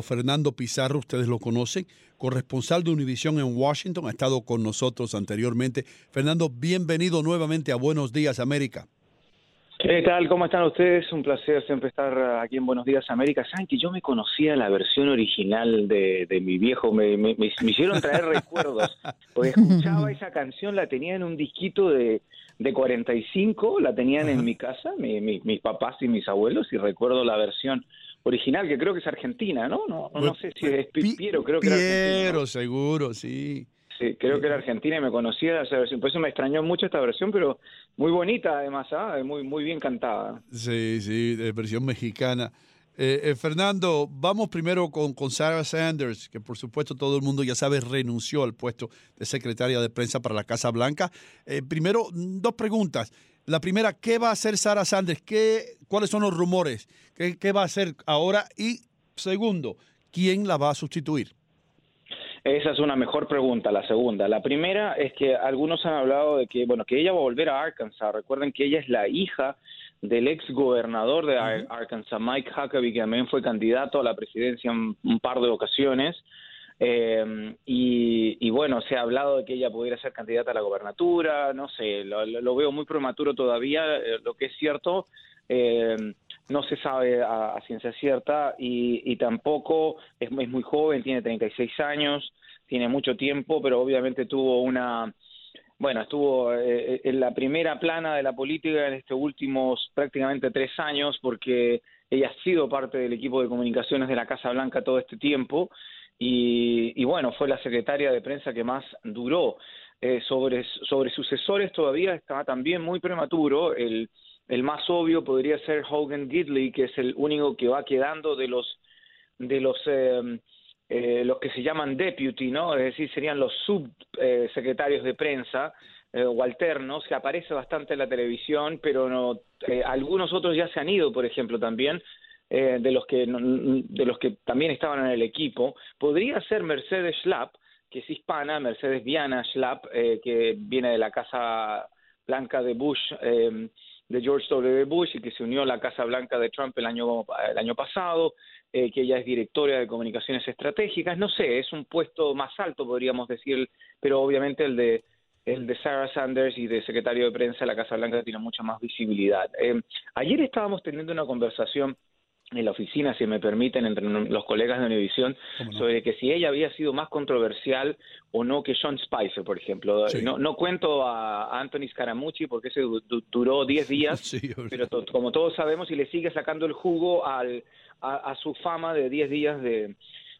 Fernando Pizarro, ustedes lo conocen, corresponsal de Univisión en Washington, ha estado con nosotros anteriormente. Fernando, bienvenido nuevamente a Buenos Días América. ¿Qué tal? ¿Cómo están ustedes? Un placer siempre estar aquí en Buenos Días América. Saben que yo me conocía la versión original de, mi viejo, me, me, hicieron traer recuerdos, porque escuchaba esa canción, la tenía en un disquito de, de 45, la tenían en mi casa, mis papás y mis abuelos, y recuerdo la versión original, que creo que es argentina, ¿no? No, no, sé si es Piero, creo que Piero, seguro, sí. Sí, creo que era argentina y me conocía esa versión. Por eso me extrañó mucho esta versión, pero muy bonita además, ¿ah? muy, muy bien cantada. Sí, sí, de versión mexicana. Eh, eh, Fernando, vamos primero con, con Sarah Sanders, que por supuesto todo el mundo ya sabe renunció al puesto de secretaria de prensa para la Casa Blanca. Eh, primero, dos preguntas. La primera, ¿qué va a hacer Sarah Sanders? ¿Qué, ¿Cuáles son los rumores? ¿Qué, ¿Qué va a hacer ahora? Y segundo, ¿quién la va a sustituir? Esa es una mejor pregunta, la segunda. La primera es que algunos han hablado de que, bueno, que ella va a volver a Arkansas. Recuerden que ella es la hija del ex gobernador de Arkansas, Mike Huckabee, que también fue candidato a la presidencia un, par de ocasiones. Eh, y, bueno, se ha hablado de que ella pudiera ser candidata a la gobernatura, no sé, lo, veo muy prematuro todavía. Eh, lo que es cierto, eh, no se sabe a, ciencia cierta y, tampoco es, muy joven, tiene 36 años, tiene mucho tiempo, pero obviamente tuvo una, bueno, estuvo eh, en la primera plana de la política en estos últimos prácticamente tres años porque ella ha sido parte del equipo de comunicaciones de la Casa Blanca todo este tiempo y, bueno, fue la secretaria de prensa que más duró. Eh, sobre, sobre sucesores todavía está también muy prematuro. El, el más obvio podría ser Hogan Gidley, que es el único que va quedando de los de los eh, eh, los que se llaman deputy, ¿no? Es decir, serían los subsecretarios de prensa eh, o alternos, que aparece bastante en la televisión, pero no, algunos otros ya se han ido, por ejemplo, también. De los que de los que también estaban en el equipo podría ser Mercedes Schlapp que es hispana Mercedes Diana Schlapp que viene de la casa blanca de Bush de George W. Bush y que se unió a la Casa Blanca de Trump el año, el año pasado, eh, que ella es directora de comunicaciones estratégicas. No sé, es un puesto más alto, podríamos decir, pero obviamente el de el de Sarah Sanders y de secretario de prensa de la Casa Blanca tiene mucha más visibilidad. Eh, ayer estábamos teniendo una conversación en la oficina, si me permiten, entre los colegas de Univision, sobre que si ella había sido más controversial o no que Sean Spicer, por ejemplo. No, no, cuento a Anthony Scaramucci porque ese duró 10 días, pero como todos sabemos, y le sigue sacando el jugo al, a, su fama de 10 días de,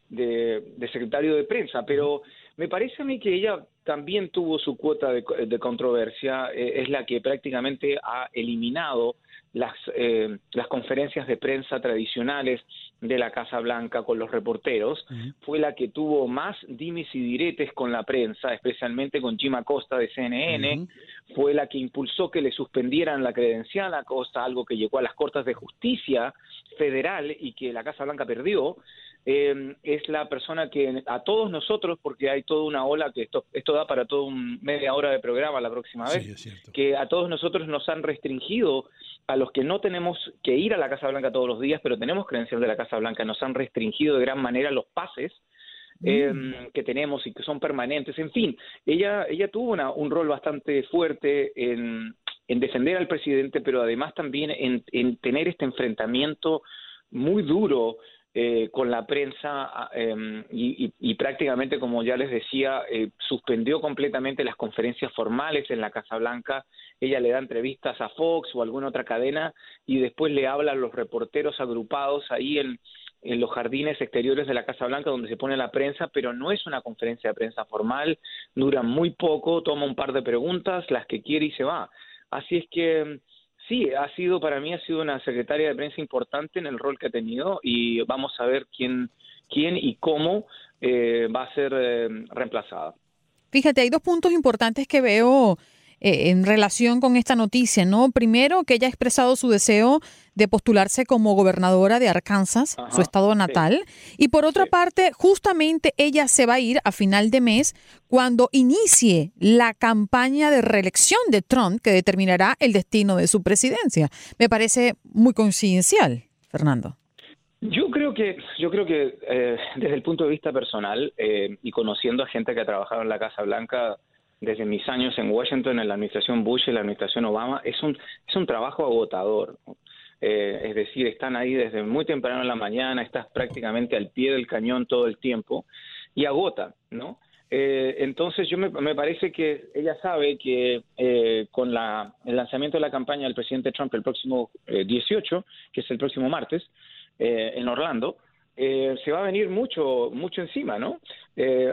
de, secretario de prensa. Pero me parece a mí que ella también tuvo su cuota de, controversia, eh, es la que prácticamente ha eliminado las, eh, las conferencias de prensa tradicionales de la Casa Blanca con los reporteros, fue la que tuvo más dimes y diretes con la prensa, especialmente con Jim Acosta de CNN, fue la que impulsó que le suspendieran la credencial a Acosta, algo que llegó a las Cortes de Justicia Federal y que la Casa Blanca perdió. Eh, es la persona que a todos nosotros, porque hay toda una ola que esto, esto da para toda un media hora de programa la próxima vez, que a todos nosotros nos han restringido a los que no tenemos que ir a la Casa Blanca todos los días, pero tenemos credencial de la Casa Blanca, nos han restringido de gran manera los pases mm. em, que tenemos y que son permanentes. En fin, ella, ella tuvo una, un rol bastante fuerte en, en, defender al presidente, pero además también en, en tener este enfrentamiento muy duro eh, con la prensa em, y, prácticamente, como ya les decía, eh, suspendió completamente las conferencias formales en la Casa Blanca. Ella le da entrevistas a Fox o alguna otra cadena y después le habla a los reporteros agrupados ahí en, en los jardines exteriores de la Casa Blanca donde se pone la prensa, pero no es una conferencia de prensa formal, dura muy poco, toma un par de preguntas, las que quiere y se va. Así es que sí, ha sido para mí ha sido una secretaria de prensa importante en el rol que ha tenido y vamos a ver quién quién y cómo eh, va a ser eh, reemplazada. Fíjate, hay dos puntos importantes que veo eh, en relación con esta noticia, ¿no? Primero, que ella ha expresado su deseo de postularse como gobernadora de Arkansas, su estado natal. Y por otra parte, justamente ella se va a ir a final de mes cuando inicie la campaña de reelección de Trump que determinará el destino de su presidencia. Me parece muy coincidencial, Fernando. Yo creo que, yo creo que eh, desde el punto de vista personal eh, y conociendo a gente que ha trabajado en la Casa Blanca desde mis años en Washington, en la administración Bush y la administración Obama, es un, es un trabajo agotador. Eh, es decir, están ahí desde muy temprano en la mañana, estás prácticamente al pie del cañón todo el tiempo y agota, ¿no? Eh, entonces yo me, parece que ella sabe que eh, con la, el lanzamiento de la campaña del presidente Trump el próximo 18, que es el próximo martes, en Orlando, se va a venir mucho, mucho encima, ¿no?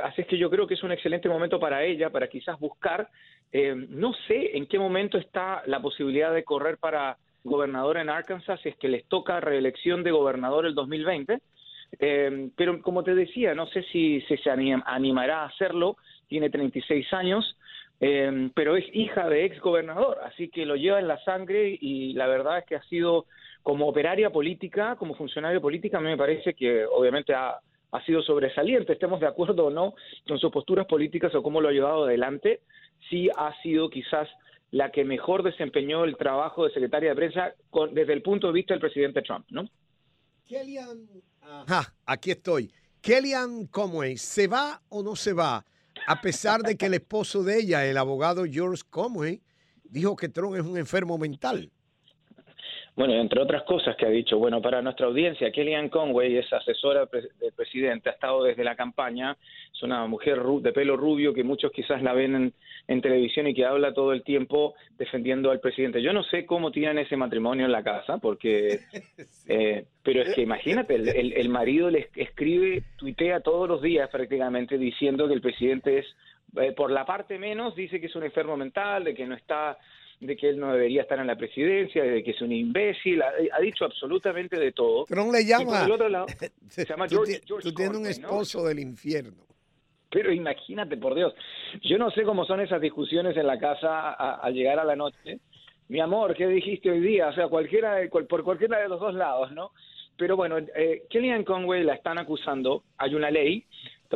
así es que yo creo que es un excelente momento para ella, para quizás buscar, no sé en qué momento está la posibilidad de correr para gobernador en Arkansas si es que les toca reelección de gobernador el 2020. Eh, pero como te decía, no sé si, se animará a hacerlo, tiene 36 años, eh, pero es hija de ex gobernador, así que lo lleva en la sangre y la verdad es que ha sido como operaria política, como funcionario política, a mí me parece que obviamente ha, ha sido sobresaliente, estemos de acuerdo o no con sus posturas políticas o cómo lo ha llevado adelante, sí ha sido quizás la que mejor desempeñó el trabajo de secretaria de prensa desde el punto de vista del presidente Trump, ¿no? Kellyanne, aquí estoy. Kellyanne Conway, ¿se va o no se va? A pesar de que el esposo de ella, el abogado George Conway, dijo que Trump es un enfermo mental. Bueno, entre otras cosas que ha dicho, bueno, para nuestra audiencia, Kellyanne Conway es asesora del presidente, ha estado desde la campaña, es una mujer de pelo rubio que muchos quizás la ven en, televisión y que habla todo el tiempo defendiendo al presidente. Yo no sé cómo tienen ese matrimonio en la casa, porque, eh, pero es que imagínate, el, marido le escribe, tuitea todos los días prácticamente diciendo que el presidente es, eh, por la parte menos, dice que es un enfermo mental, de que no está de que él no debería estar en la presidencia, de que es un imbécil, ha, dicho absolutamente de todo. Trump le llama. se llama George, tú, tienes un esposo del infierno. Pero imagínate, por Dios, yo no sé cómo son esas discusiones en la casa al llegar a la noche. Mi amor, ¿qué dijiste hoy día? O sea, cualquiera por cualquiera de los dos lados, ¿no? Pero bueno, eh, Kellyanne Conway la están acusando. Hay una ley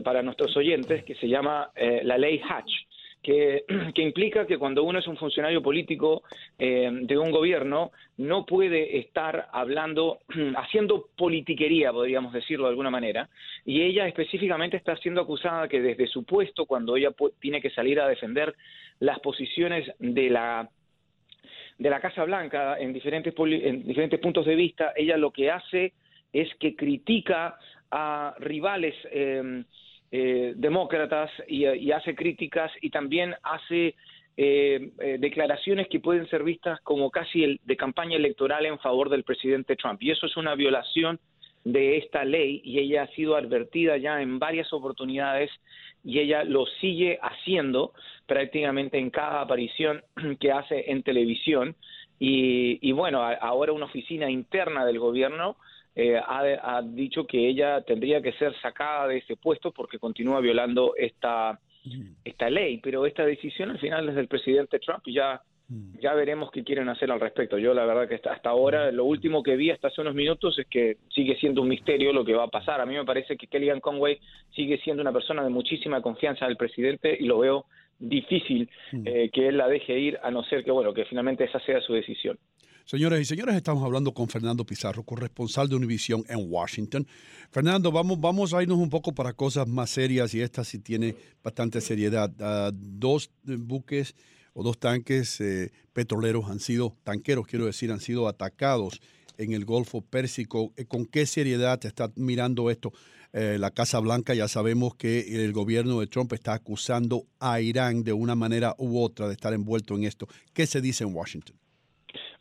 para nuestros oyentes que se llama eh, la ley Hatch que, implica que cuando uno es un funcionario político eh, de un gobierno no puede estar hablando, haciendo politiquería, podríamos decirlo de alguna manera, y ella específicamente está siendo acusada que desde su puesto, cuando ella tiene que salir a defender las posiciones de la de la Casa Blanca en diferentes, en diferentes puntos de vista, ella lo que hace es que critica a rivales eh, eh, demócratas y, hace críticas y también hace eh, eh, declaraciones que pueden ser vistas como casi el, de campaña electoral en favor del presidente Trump. Y eso es una violación de esta ley y ella ha sido advertida ya en varias oportunidades y ella lo sigue haciendo prácticamente en cada aparición que hace en televisión. Y, y bueno, ahora una oficina interna del gobierno eh, ha, dicho que ella tendría que ser sacada de ese puesto porque continúa violando esta, esta ley. Pero esta decisión al final es del presidente Trump y ya, ya veremos qué quieren hacer al respecto. Yo la verdad que hasta, ahora lo último que vi hasta hace unos minutos es que sigue siendo un misterio lo que va a pasar. A mí me parece que Kellyanne Conway sigue siendo una persona de muchísima confianza del presidente y lo veo difícil eh, que él la deje ir a no ser que bueno que finalmente esa sea su decisión. Señoras y señores, estamos hablando con Fernando Pizarro, corresponsal de Univision en Washington. Fernando, vamos, vamos a irnos un poco para cosas más serias y esta sí tiene bastante seriedad. Ah, dos buques o dos tanques eh, petroleros han sido, tanqueros quiero decir, han sido atacados en el Golfo Pérsico. Eh, ¿Con qué seriedad te está mirando esto? Eh, la Casa Blanca ya sabemos que el gobierno de Trump está acusando a Irán de una manera u otra de estar envuelto en esto. ¿Qué se dice en Washington?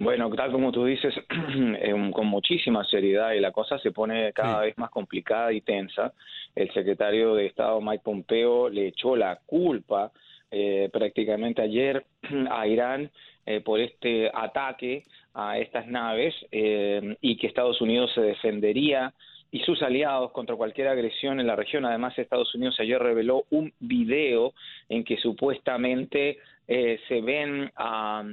Bueno, tal como tú dices, eh, con muchísima seriedad y la cosa se pone cada vez más complicada y tensa. El secretario de Estado Mike Pompeo le echó la culpa eh, prácticamente ayer a Irán eh, por este ataque a estas naves y que Estados Unidos se defendería y sus aliados contra cualquier agresión en la región. Además, Estados Unidos ayer reveló un video en que supuestamente se ven a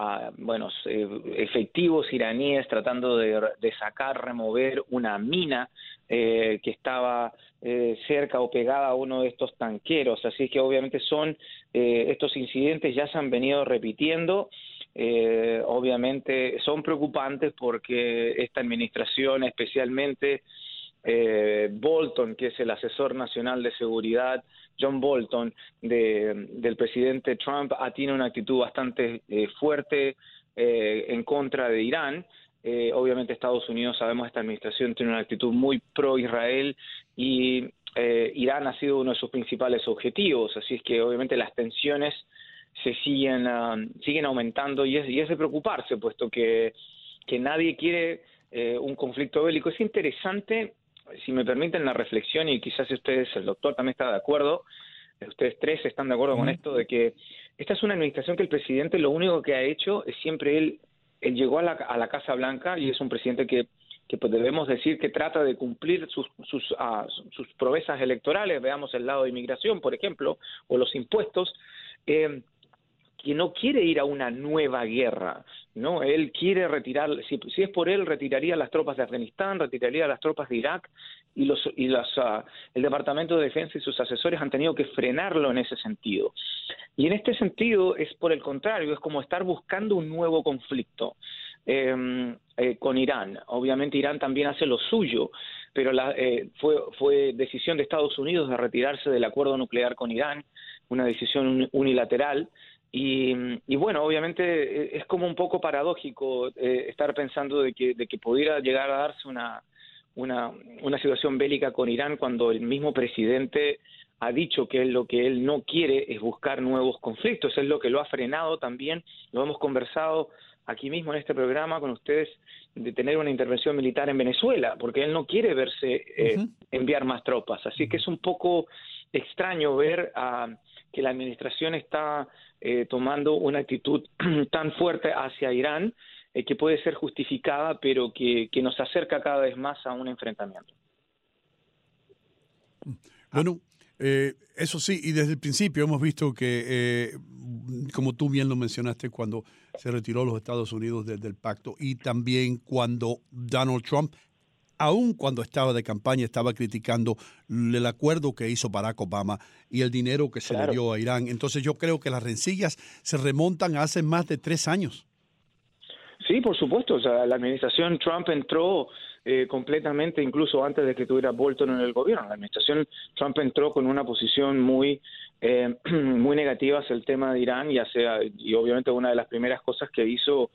a bueno, efectivos iraníes tratando de, sacar, remover una mina eh, que estaba eh, cerca o pegada a uno de estos tanqueros. Así que obviamente son eh, estos incidentes ya se han venido repitiendo eh, obviamente son preocupantes porque esta administración, especialmente eh, Bolton, que es el asesor nacional de seguridad, John Bolton, del presidente Trump, ah, tiene una actitud bastante eh, fuerte en contra de Irán. obviamente Estados Unidos, sabemos, esta administración tiene una actitud muy pro-Israel y Irán ha sido uno de sus principales objetivos, así es que obviamente las tensiones se siguen, ah, siguen aumentando y es, y es de preocuparse, puesto que, que nadie quiere eh, un conflicto bélico. Es interesante, si me permiten la reflexión, y quizás ustedes, el doctor también está de acuerdo, ustedes tres están de acuerdo con esto, de que esta es una administración que el presidente lo único que ha hecho es siempre él, él llegó a la, a la Casa Blanca y es un presidente que que pues debemos decir que trata de cumplir sus, sus, uh, sus promesas electorales, veamos el lado de inmigración, por ejemplo, o los impuestos, eh, que no quiere ir a una nueva guerra, ¿no? Él quiere retirar, si, es por él, retiraría las tropas de Afganistán, retiraría las tropas de Irak, y, los, y las, ah, el Departamento de Defensa y sus asesores han tenido que frenarlo en ese sentido. Y en este sentido es por el contrario, es como estar buscando un nuevo conflicto em, eh, con Irán. Obviamente Irán también hace lo suyo, pero la, eh, fue, fue decisión de Estados Unidos de retirarse del acuerdo nuclear con Irán, una decisión unilateral, y, bueno, obviamente eh, es como un poco paradójico eh, estar pensando de que, de que pudiera llegar a darse una, una, una situación bélica con Irán cuando el mismo presidente ha dicho que él, lo que él no quiere es buscar nuevos conflictos, es lo que lo ha frenado también, lo hemos conversado aquí mismo en este programa con ustedes de tener una intervención militar en Venezuela, porque él no quiere verse eh, enviar más tropas, así que es un poco extraño ver a que la administración está eh, tomando una actitud tan fuerte hacia Irán eh, que puede ser justificada, pero que, nos acerca cada vez más a un enfrentamiento. Bueno, eh, eso sí, y desde el principio hemos visto que, como tú bien lo mencionaste, cuando se retiró los Estados Unidos del pacto y también cuando Donald Trump aun cuando estaba de campaña, estaba criticando el acuerdo que hizo Barack Obama y el dinero que se le dio a Irán. Entonces yo creo que las rencillas se remontan hace más de tres años. Sí, por supuesto. O sea, la administración Trump entró eh, completamente, incluso antes de que tuviera Bolton en el gobierno. La administración Trump entró con una posición muy, eh, muy negativa hacia el tema de Irán, ya sea, y obviamente una de las primeras cosas que hizo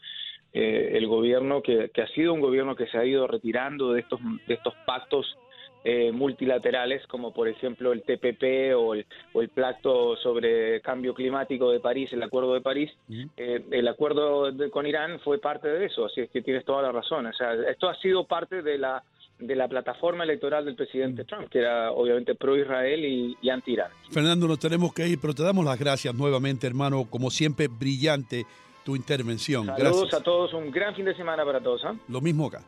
eh, el gobierno que, ha sido un gobierno que se ha ido retirando de estos, de estos pactos eh, multilaterales, como por ejemplo el TPP o el, o el Pacto sobre Cambio Climático de París, el Acuerdo de París. Eh, el acuerdo con Irán fue parte de eso, así es que tienes toda la razón. O sea, esto ha sido parte de la de la plataforma electoral del presidente Trump, que era obviamente pro-Israel y, y anti-Irán. Fernando, nos tenemos que ir, pero te damos las gracias nuevamente, hermano, como siempre, brillante tu intervención. Saludos a todos, un gran fin de semana para todos. ¿ah? Lo mismo acá.